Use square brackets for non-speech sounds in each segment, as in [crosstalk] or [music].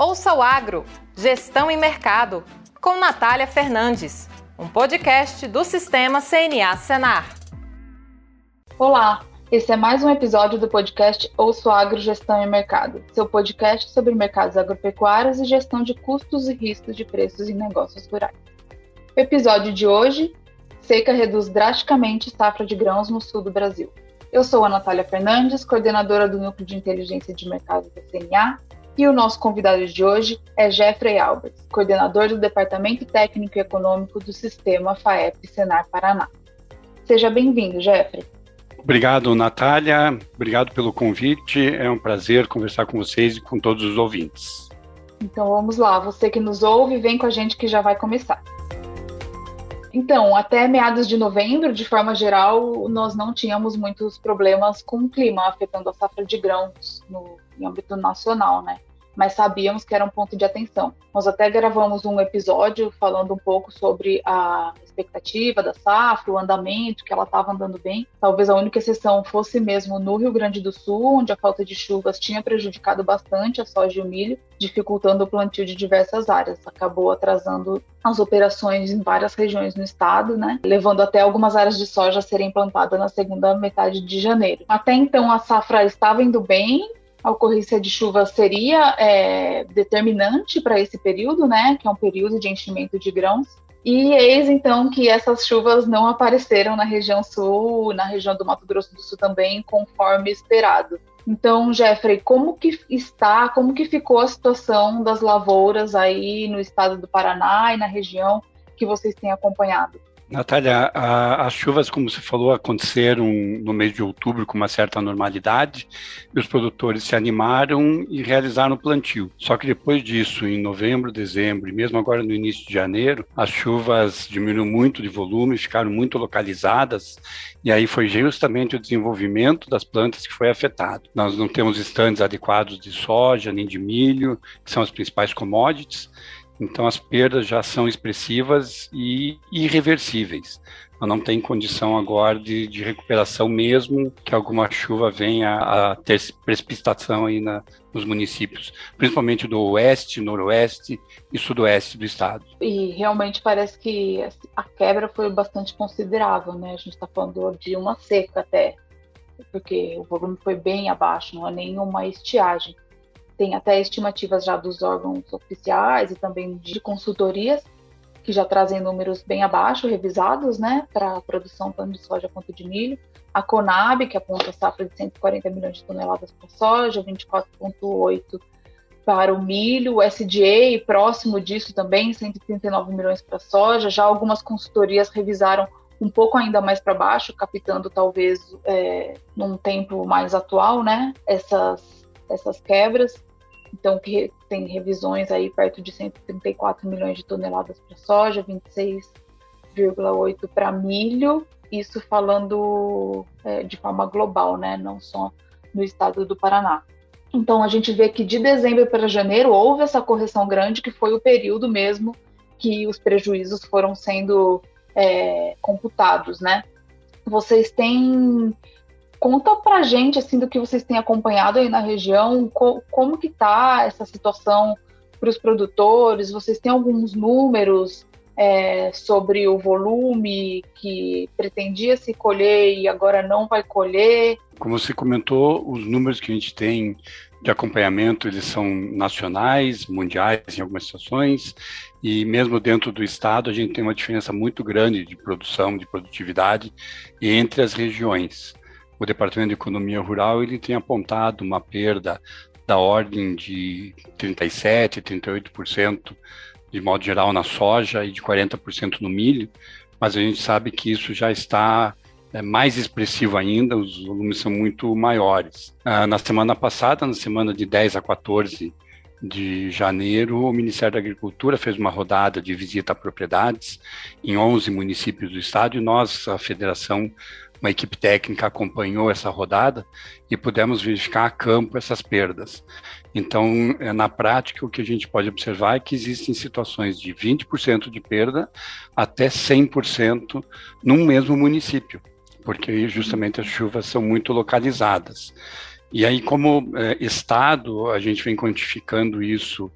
Ouça o Agro, Gestão e Mercado, com Natália Fernandes, um podcast do Sistema CNA Senar. Olá, esse é mais um episódio do podcast Ouça o Agro, Gestão e Mercado, seu podcast sobre mercados agropecuários e gestão de custos e riscos de preços em negócios rurais. O episódio de hoje, seca reduz drasticamente safra de grãos no sul do Brasil. Eu sou a Natália Fernandes, coordenadora do Núcleo de Inteligência de Mercado da CNA, e o nosso convidado de hoje é Jeffrey Alberts, coordenador do Departamento Técnico e Econômico do Sistema FAEP Senar Paraná. Seja bem-vindo, Jeffrey. Obrigado, Natália. Obrigado pelo convite. É um prazer conversar com vocês e com todos os ouvintes. Então vamos lá, você que nos ouve, vem com a gente que já vai começar. Então, até meados de novembro, de forma geral, nós não tínhamos muitos problemas com o clima afetando a safra de grãos no, em âmbito nacional, né? Mas sabíamos que era um ponto de atenção. Nós até gravamos um episódio falando um pouco sobre a expectativa da safra, o andamento, que ela estava andando bem. Talvez a única exceção fosse mesmo no Rio Grande do Sul, onde a falta de chuvas tinha prejudicado bastante a soja e o milho, dificultando o plantio de diversas áreas. Acabou atrasando as operações em várias regiões no estado, né? Levando até algumas áreas de soja a serem plantadas na segunda metade de janeiro. Até então a safra estava indo bem, a ocorrência de chuva seria é, determinante para esse período, né, que é um período de enchimento de grãos. E eis então que essas chuvas não apareceram na região sul, na região do Mato Grosso do Sul também, conforme esperado. Então, Jeffrey, como que está, como que ficou a situação das lavouras aí no estado do Paraná e na região que vocês têm acompanhado? Natália, a, as chuvas, como você falou, aconteceram no mês de outubro com uma certa normalidade, e os produtores se animaram e realizaram o plantio. Só que depois disso, em novembro, dezembro e mesmo agora no início de janeiro, as chuvas diminuíram muito de volume, ficaram muito localizadas, e aí foi justamente o desenvolvimento das plantas que foi afetado. Nós não temos estandes adequados de soja nem de milho, que são as principais commodities, então as perdas já são expressivas e irreversíveis. Não tem condição agora de, de recuperação mesmo que alguma chuva venha a ter precipitação aí na, nos municípios, principalmente do oeste, noroeste e sudoeste do estado. E realmente parece que a quebra foi bastante considerável, né? A gente está falando de uma seca até, porque o volume foi bem abaixo, não é nenhuma estiagem tem até estimativas já dos órgãos oficiais e também de consultorias, que já trazem números bem abaixo, revisados, né, para a produção tanto de soja quanto de milho. A Conab, que aponta a safra de 140 milhões de toneladas para soja, 24,8 para o milho, o SDA, próximo disso também, 139 milhões para soja. Já algumas consultorias revisaram um pouco ainda mais para baixo, captando talvez é, num tempo mais atual, né, essas, essas quebras. Então, que tem revisões aí perto de 134 milhões de toneladas para soja, 26,8 para milho, isso falando é, de forma global, né? Não só no estado do Paraná. Então, a gente vê que de dezembro para janeiro houve essa correção grande, que foi o período mesmo que os prejuízos foram sendo é, computados, né? Vocês têm Conta pra gente, assim, do que vocês têm acompanhado aí na região, co como que tá essa situação para os produtores, vocês têm alguns números é, sobre o volume que pretendia se colher e agora não vai colher? Como você comentou, os números que a gente tem de acompanhamento, eles são nacionais, mundiais em algumas situações, e mesmo dentro do estado a gente tem uma diferença muito grande de produção, de produtividade entre as regiões o Departamento de Economia Rural ele tem apontado uma perda da ordem de 37%, 38% de modo geral na soja e de 40% no milho, mas a gente sabe que isso já está é, mais expressivo ainda, os volumes são muito maiores. Ah, na semana passada, na semana de 10 a 14 de janeiro, o Ministério da Agricultura fez uma rodada de visita a propriedades em 11 municípios do estado e nós, a federação, uma equipe técnica acompanhou essa rodada e pudemos verificar a campo essas perdas. Então, é, na prática, o que a gente pode observar é que existem situações de 20% de perda até 100% num mesmo município, porque justamente as chuvas são muito localizadas. E aí, como é, Estado, a gente vem quantificando isso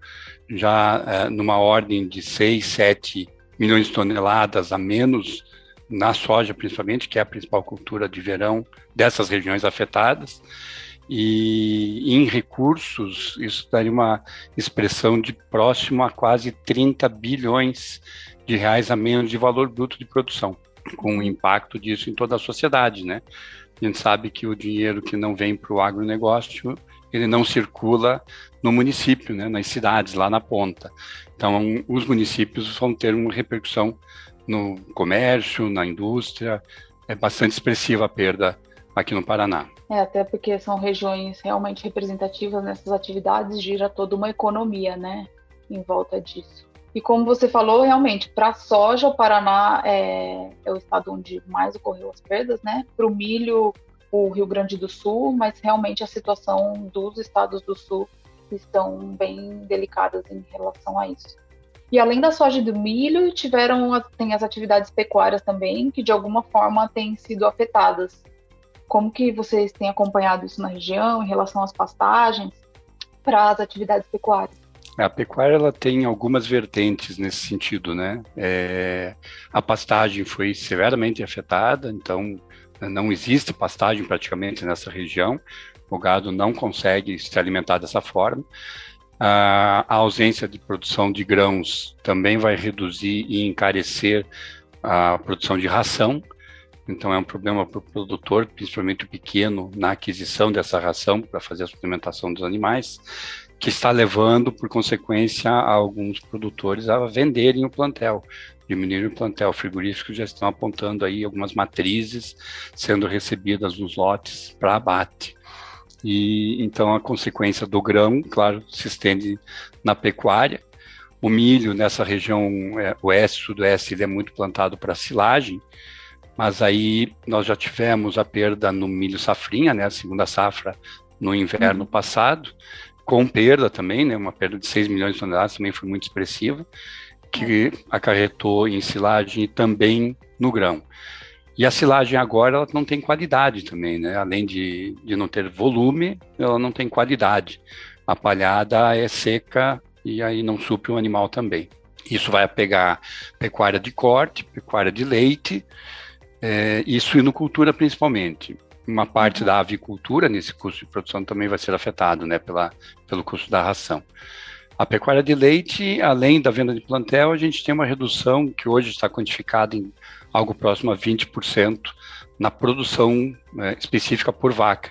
já é, numa ordem de 6, 7 milhões de toneladas a menos na soja, principalmente, que é a principal cultura de verão dessas regiões afetadas. E em recursos, isso daria uma expressão de próximo a quase 30 bilhões de reais a menos de valor bruto de produção, com o impacto disso em toda a sociedade, né? A gente sabe que o dinheiro que não vem para o agronegócio, ele não circula no município, né, nas cidades, lá na ponta. Então, os municípios vão ter uma repercussão no comércio, na indústria, é bastante expressiva a perda aqui no Paraná. É, até porque são regiões realmente representativas nessas atividades, gira toda uma economia, né, em volta disso. E como você falou, realmente, para soja, o Paraná é, é, o estado onde mais ocorreu as perdas, né? Para o milho, o Rio Grande do Sul, mas realmente a situação dos estados do Sul estão bem delicadas em relação a isso. E além da soja e do milho, tiveram tem as atividades pecuárias também, que de alguma forma têm sido afetadas. Como que vocês têm acompanhado isso na região em relação às pastagens para as atividades pecuárias? A pecuária ela tem algumas vertentes nesse sentido, né? É, a pastagem foi severamente afetada, então não existe pastagem praticamente nessa região. O gado não consegue se alimentar dessa forma. A, ausência de produção de grãos também vai reduzir e encarecer a produção de ração. Então é um problema para o produtor, principalmente o pequeno, na aquisição dessa ração para fazer a suplementação dos animais que está levando, por consequência, alguns produtores a venderem o plantel, diminuir o plantel. Frigoríficos já estão apontando aí algumas matrizes sendo recebidas nos lotes para abate. E então a consequência do grão, claro, se estende na pecuária. O milho nessa região é, oeste, sudoeste, ele é muito plantado para silagem, mas aí nós já tivemos a perda no milho safrinha, né, a segunda safra no inverno uhum. passado, com perda também, né, uma perda de 6 milhões de toneladas também foi muito expressiva, que acarretou em silagem e também no grão. E a silagem agora ela não tem qualidade também, né? Além de, de não ter volume, ela não tem qualidade. A palhada é seca e aí não supre o animal também. Isso vai pegar pecuária de corte, pecuária de leite é, e suinocultura principalmente uma parte uhum. da avicultura nesse custo de produção também vai ser afetado, né, pela, pelo custo da ração. A pecuária de leite, além da venda de plantel, a gente tem uma redução que hoje está quantificada em algo próximo a 20% na produção né, específica por vaca,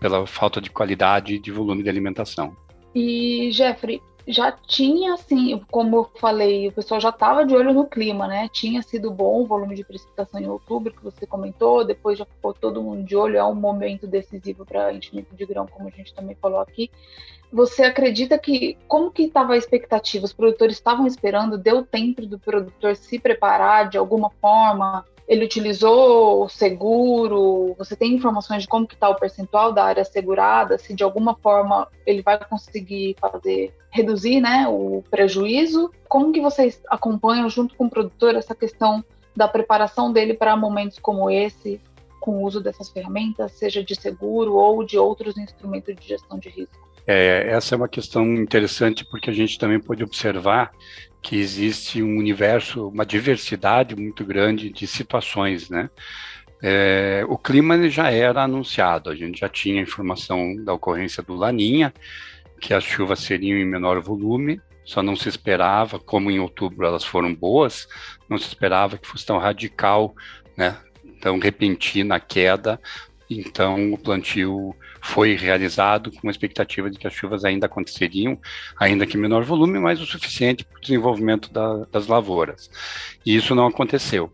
pela falta de qualidade e de volume de alimentação. E, Jeffrey, já tinha, assim, como eu falei, o pessoal já estava de olho no clima, né? Tinha sido bom o volume de precipitação em outubro, que você comentou, depois já ficou todo mundo de olho, é um momento decisivo para enchimento de grão, como a gente também falou aqui. Você acredita que, como que estava a expectativa? Os produtores estavam esperando, deu tempo do produtor se preparar de alguma forma? Ele utilizou o seguro? Você tem informações de como que está o percentual da área segurada? Se de alguma forma ele vai conseguir fazer reduzir, né, o prejuízo? Como que vocês acompanham junto com o produtor essa questão da preparação dele para momentos como esse, com o uso dessas ferramentas, seja de seguro ou de outros instrumentos de gestão de risco? É, essa é uma questão interessante porque a gente também pode observar que existe um universo, uma diversidade muito grande de situações, né? É, o clima já era anunciado, a gente já tinha informação da ocorrência do Laninha, que as chuvas seriam em menor volume, só não se esperava, como em outubro elas foram boas, não se esperava que fosse tão radical, né, tão repentina a queda, então o plantio foi realizado com a expectativa de que as chuvas ainda aconteceriam, ainda que menor volume, mas o suficiente para o desenvolvimento da, das lavouras. E isso não aconteceu.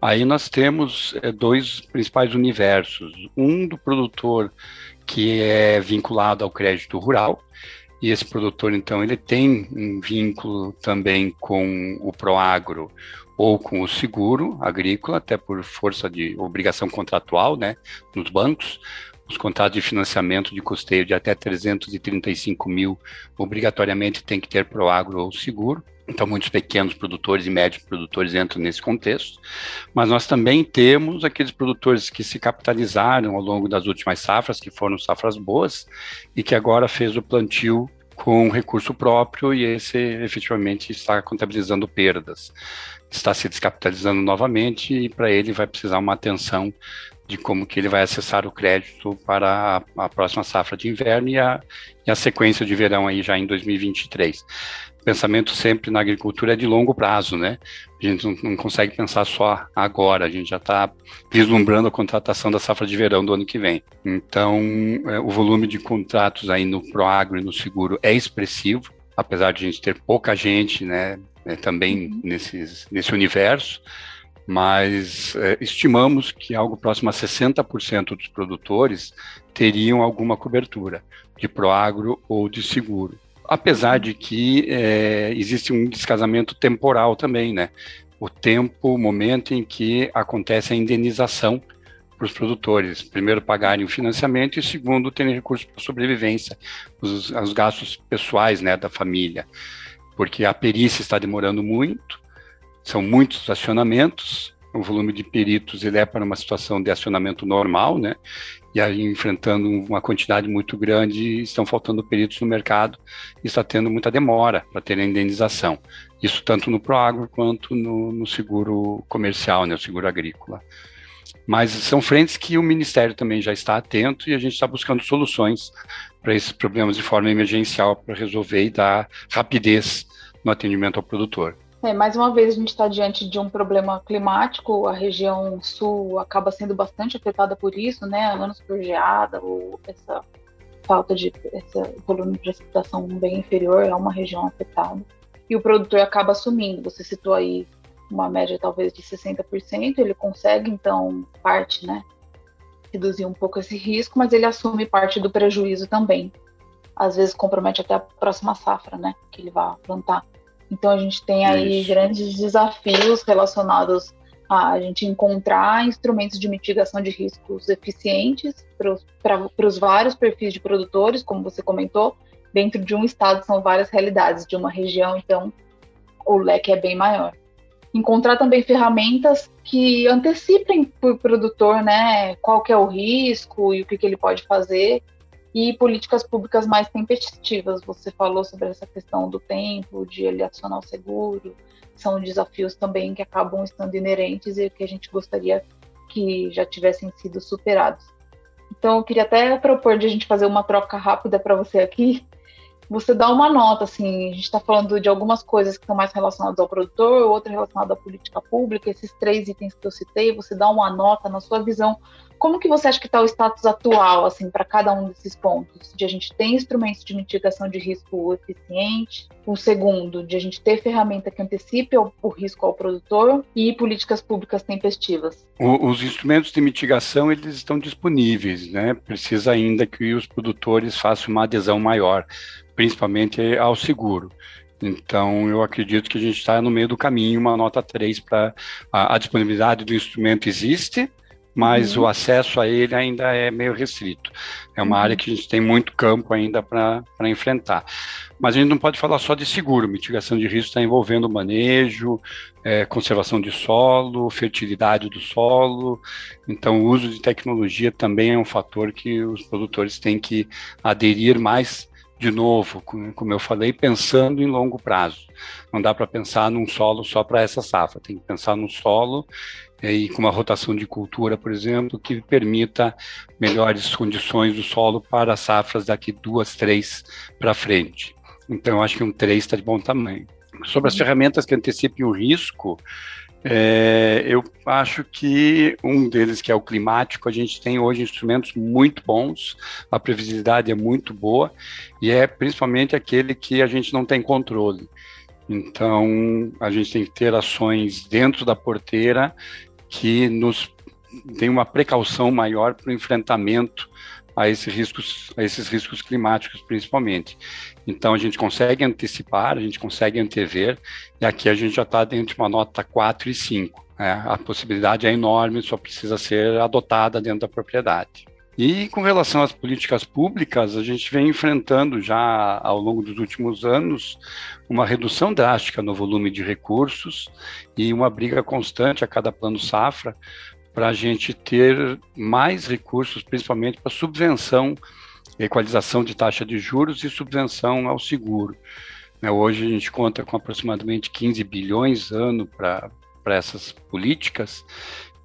Aí nós temos é, dois principais universos. Um do produtor que é vinculado ao crédito rural, e esse produtor, então, ele tem um vínculo também com o Proagro ou com o seguro agrícola, até por força de obrigação contratual, né, nos bancos, os contratos de financiamento de custeio de até 335 mil obrigatoriamente tem que ter Proagro ou seguro. Então, muitos pequenos produtores e médios produtores entram nesse contexto, mas nós também temos aqueles produtores que se capitalizaram ao longo das últimas safras, que foram safras boas, e que agora fez o plantio com recurso próprio e esse efetivamente está contabilizando perdas. Está se descapitalizando novamente e para ele vai precisar uma atenção de como que ele vai acessar o crédito para a, a próxima safra de inverno e a, e a sequência de verão aí já em 2023 pensamento sempre na agricultura é de longo prazo, né? A gente não, não consegue pensar só agora, a gente já está vislumbrando a contratação da safra de verão do ano que vem. Então, é, o volume de contratos aí no Proagro e no seguro é expressivo, apesar de a gente ter pouca gente, né, é, também uhum. nesses, nesse universo, mas é, estimamos que algo próximo a 60% dos produtores teriam alguma cobertura de Proagro ou de seguro apesar de que é, existe um descasamento temporal também, né? O tempo, o momento em que acontece a indenização para os produtores. Primeiro, pagarem o financiamento e, segundo, terem recursos para sobrevivência, os, os gastos pessoais né, da família. Porque a perícia está demorando muito, são muitos acionamentos, o volume de peritos ele é para uma situação de acionamento normal, né? e aí enfrentando uma quantidade muito grande, estão faltando peritos no mercado e está tendo muita demora para ter a indenização. Isso tanto no Proagro quanto no, no seguro comercial, né, o seguro agrícola. Mas são frentes que o Ministério também já está atento e a gente está buscando soluções para esses problemas de forma emergencial para resolver e dar rapidez no atendimento ao produtor. É, mais uma vez a gente está diante de um problema climático, a região sul acaba sendo bastante afetada por isso, né? Anos por geada, ou essa falta de essa volume de precipitação bem inferior é uma região afetada. E o produtor acaba assumindo, você citou aí uma média talvez de 60%, ele consegue então parte, né? Reduzir um pouco esse risco, mas ele assume parte do prejuízo também. Às vezes compromete até a próxima safra, né? Que ele vai plantar. Então a gente tem aí Isso. grandes desafios relacionados a gente encontrar instrumentos de mitigação de riscos eficientes para os vários perfis de produtores, como você comentou, dentro de um estado são várias realidades, de uma região, então o leque é bem maior. Encontrar também ferramentas que antecipem para o produtor né, qual que é o risco e o que, que ele pode fazer e políticas públicas mais tempestivas. Você falou sobre essa questão do tempo, de ele acionar o seguro, são desafios também que acabam estando inerentes e que a gente gostaria que já tivessem sido superados. Então, eu queria até propor de a gente fazer uma troca rápida para você aqui. Você dá uma nota, assim, a gente está falando de algumas coisas que estão mais relacionadas ao produtor, outra relacionada à política pública, esses três itens que eu citei, você dá uma nota na sua visão como que você acha que está o status atual, assim, para cada um desses pontos? De a gente ter instrumentos de mitigação de risco eficiente, o segundo, de a gente ter ferramenta que antecipe o, o risco ao produtor e políticas públicas tempestivas. O, os instrumentos de mitigação, eles estão disponíveis, né? Precisa ainda que os produtores façam uma adesão maior, principalmente ao seguro. Então, eu acredito que a gente está no meio do caminho, uma nota 3 para a, a, disponibilidade do instrumento existe, mas uhum. o acesso a ele ainda é meio restrito. É uma uhum. área que a gente tem muito campo ainda para enfrentar. Mas a gente não pode falar só de seguro, mitigação de risco está envolvendo manejo, é, conservação de solo, fertilidade do solo. Então, o uso de tecnologia também é um fator que os produtores têm que aderir mais de novo, como eu falei, pensando em longo prazo. Não dá para pensar num solo só para essa safra, tem que pensar num solo e com uma rotação de cultura, por exemplo, que permita melhores condições do solo para safras daqui duas, três para frente. Então, acho que um três está de bom tamanho. Sobre as ferramentas que antecipem o risco, é, eu acho que um deles, que é o climático, a gente tem hoje instrumentos muito bons, a previsibilidade é muito boa, e é principalmente aquele que a gente não tem controle. Então, a gente tem que ter ações dentro da porteira que nos tem uma precaução maior para o enfrentamento a esses riscos, a esses riscos climáticos, principalmente. Então, a gente consegue antecipar, a gente consegue antever, e aqui a gente já está dentro de uma nota 4 e 5. Né? A possibilidade é enorme, só precisa ser adotada dentro da propriedade. E com relação às políticas públicas, a gente vem enfrentando já ao longo dos últimos anos uma redução drástica no volume de recursos e uma briga constante a cada plano safra para a gente ter mais recursos, principalmente para subvenção, equalização de taxa de juros e subvenção ao seguro. Né, hoje a gente conta com aproximadamente 15 bilhões ano para essas políticas,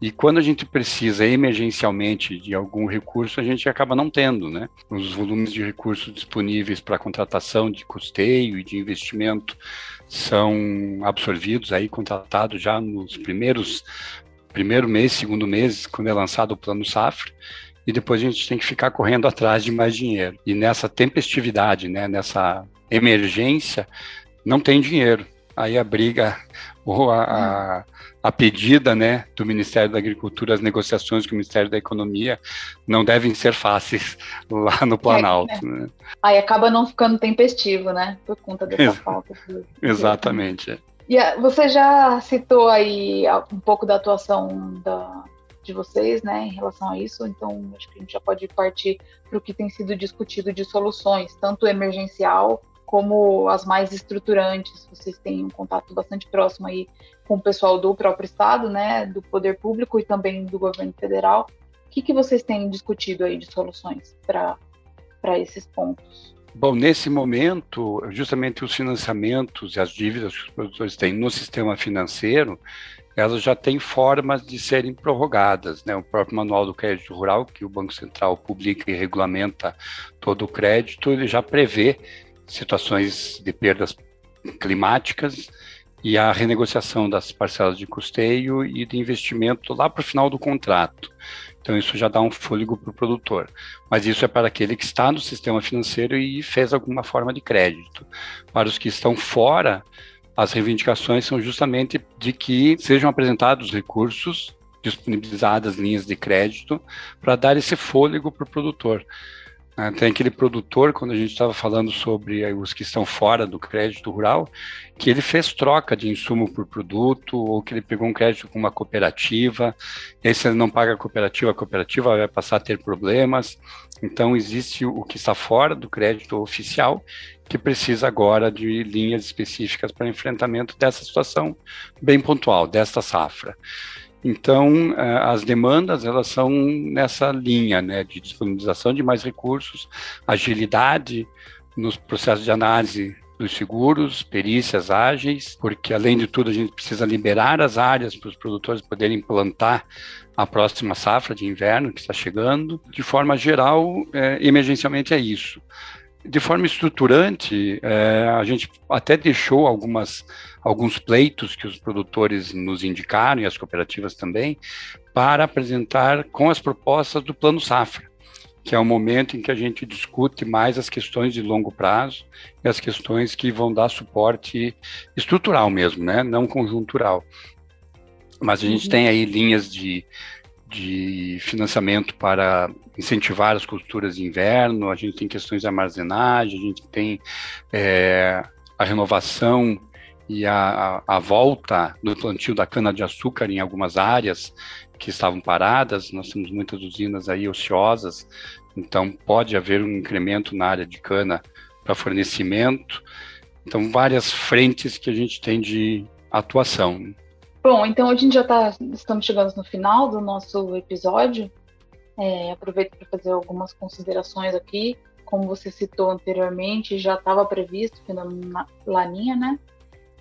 e quando a gente precisa emergencialmente de algum recurso, a gente acaba não tendo, né? Os volumes de recursos disponíveis para contratação de custeio e de investimento são absorvidos aí, contratados já nos primeiros primeiro mês, segundo mês, quando é lançado o plano safra, e depois a gente tem que ficar correndo atrás de mais dinheiro. E nessa tempestividade, né, nessa emergência, não tem dinheiro. Aí a briga ou a, a, a, pedida né, do Ministério da Agricultura, as negociações com o Ministério da Economia não devem ser fáceis [laughs] lá no Planalto. É, né? Aí acaba não ficando tempestivo, né? Por conta dessa Ex falta. De... [laughs] Exatamente. É. E você já citou aí um pouco da atuação da, de vocês, né, em relação a isso. Então, acho que a gente já pode partir para o que tem sido discutido de soluções, tanto emergencial como as mais estruturantes. Vocês têm um contato bastante próximo aí com o pessoal do próprio estado, né, do poder público e também do governo federal. O que, que vocês têm discutido aí de soluções para esses pontos? Bom, nesse momento, justamente os financiamentos e as dívidas que os produtores têm no sistema financeiro, elas já têm formas de serem prorrogadas. Né? O próprio Manual do Crédito Rural, que o Banco Central publica e regulamenta todo o crédito, ele já prevê situações de perdas climáticas e a renegociação das parcelas de custeio e de investimento lá para o final do contrato. Então, isso já dá um fôlego para o produtor. Mas isso é para aquele que está no sistema financeiro e fez alguma forma de crédito. Para os que estão fora, as reivindicações são justamente de que sejam apresentados recursos, disponibilizadas linhas de crédito, para dar esse fôlego para o produtor. Né? Tem aquele produtor, quando a gente estava falando sobre os que estão fora do crédito rural, que ele fez troca de insumo por produto, ou que ele pegou um crédito com uma cooperativa, e aí se ele não paga a cooperativa, a cooperativa vai passar a ter problemas. Então, existe o que está fora do crédito oficial, que precisa agora de linhas específicas para enfrentamento dessa situação bem pontual, desta safra. Então, eh, as demandas elas são nessa linha, né, de disponibilização de mais recursos, agilidade nos processos de análise dos seguros, perícias ágeis, porque além de tudo a gente precisa liberar as áreas para os produtores poderem plantar a próxima safra de inverno que está chegando. De forma geral, é, emergencialmente é isso. De forma estruturante, é, a gente até deixou algumas, alguns pleitos que os produtores nos indicaram, e as cooperativas também, para apresentar com as propostas do Plano Safra, que é o momento em que a gente discute mais as questões de longo prazo e as questões que vão dar suporte estrutural mesmo, né? não conjuntural. Mas a gente uhum. tem aí linhas de, de financiamento para incentivar as culturas de inverno, a gente tem questões de armazenagem, a gente tem é, a renovação e a, a, a, volta do plantio da cana-de-açúcar em algumas áreas que estavam paradas, nós temos muitas usinas aí ociosas, então pode haver um incremento na área de cana para fornecimento, então várias frentes que a gente tem de atuação. Bom, então a gente já tá, estamos chegando no final do nosso episódio. É, aproveito para fazer algumas considerações aqui. Como você citou anteriormente, já estava previsto na Laninha, né?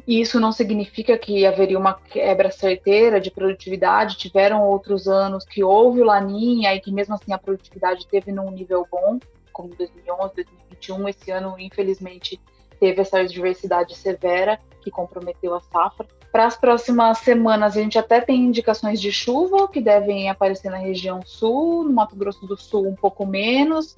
E isso não significa que haveria uma quebra certeira de produtividade. Tiveram outros anos que houve o Laninha e que mesmo assim a produtividade teve num nível bom, como 2011, 2021. Esse ano, infelizmente, teve essa adversidade severa que comprometeu a safra. Para as próximas semanas, a gente até tem indicações de chuva que devem aparecer na região sul, no Mato Grosso do Sul um pouco menos,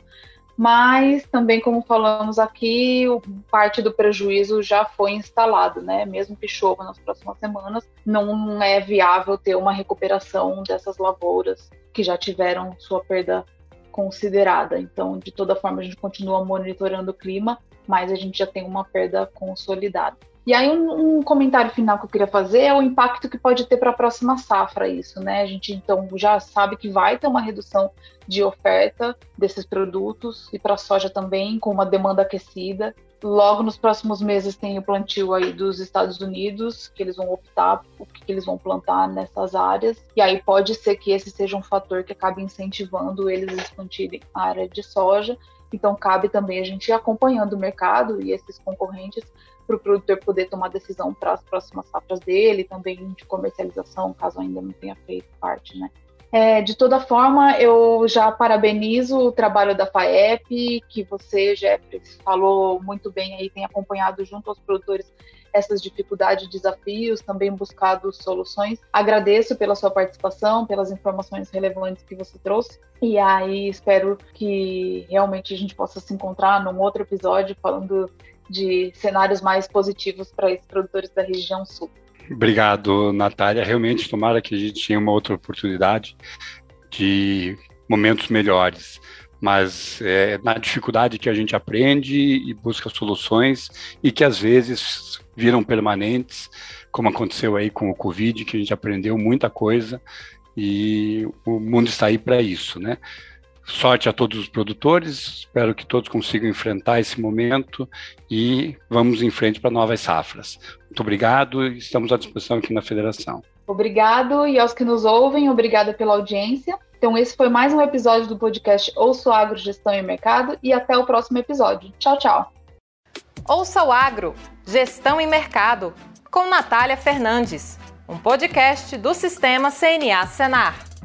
mas também, como falamos aqui, parte do prejuízo já foi instalado, né? Mesmo que chova nas próximas semanas, não é viável ter uma recuperação dessas lavouras que já tiveram sua perda considerada. Então, de toda forma, a gente continua monitorando o clima, mas a gente já tem uma perda consolidada. E aí, um, um, comentário final que eu queria fazer é o impacto que pode ter para a próxima safra isso, né? A gente então já sabe que vai ter uma redução de oferta desses produtos e para a soja também, com uma demanda aquecida. Logo nos próximos meses tem o plantio aí dos Estados Unidos, que eles vão optar o que eles vão plantar nessas áreas. E aí pode ser que esse seja um fator que acabe incentivando eles a expandirem a área de soja. Então cabe também a gente ir acompanhando o mercado e esses concorrentes para o produtor poder tomar decisão para as próximas safras dele, também de comercialização, caso ainda não tenha feito parte, né? É, de toda forma, eu já parabenizo o trabalho da FAEP, que você, Jeffrey, falou muito bem aí, tem acompanhado junto aos produtores essas dificuldades desafios, também buscado soluções. Agradeço pela sua participação, pelas informações relevantes que você trouxe. E aí espero que realmente a gente possa se encontrar num outro episódio falando de cenários mais positivos para esses produtores da região sul. Obrigado, Natália. Realmente, tomara que a gente tenha uma outra oportunidade de momentos melhores. Mas é na dificuldade que a gente aprende e busca soluções e que às vezes viram permanentes, como aconteceu aí com o Covid, que a gente aprendeu muita coisa e o mundo está aí para isso, né? Sorte a todos os produtores, espero que todos consigam enfrentar esse momento e vamos em frente para novas safras. Muito obrigado e estamos à disposição aqui na Federação. Obrigado e aos que nos ouvem, obrigada pela audiência. Então, esse foi mais um episódio do podcast Ouço Agro, Gestão e Mercado e até o próximo episódio. Tchau, tchau. Ouça o Agro, Gestão e Mercado, com Natália Fernandes, um podcast do Sistema CNA Senar.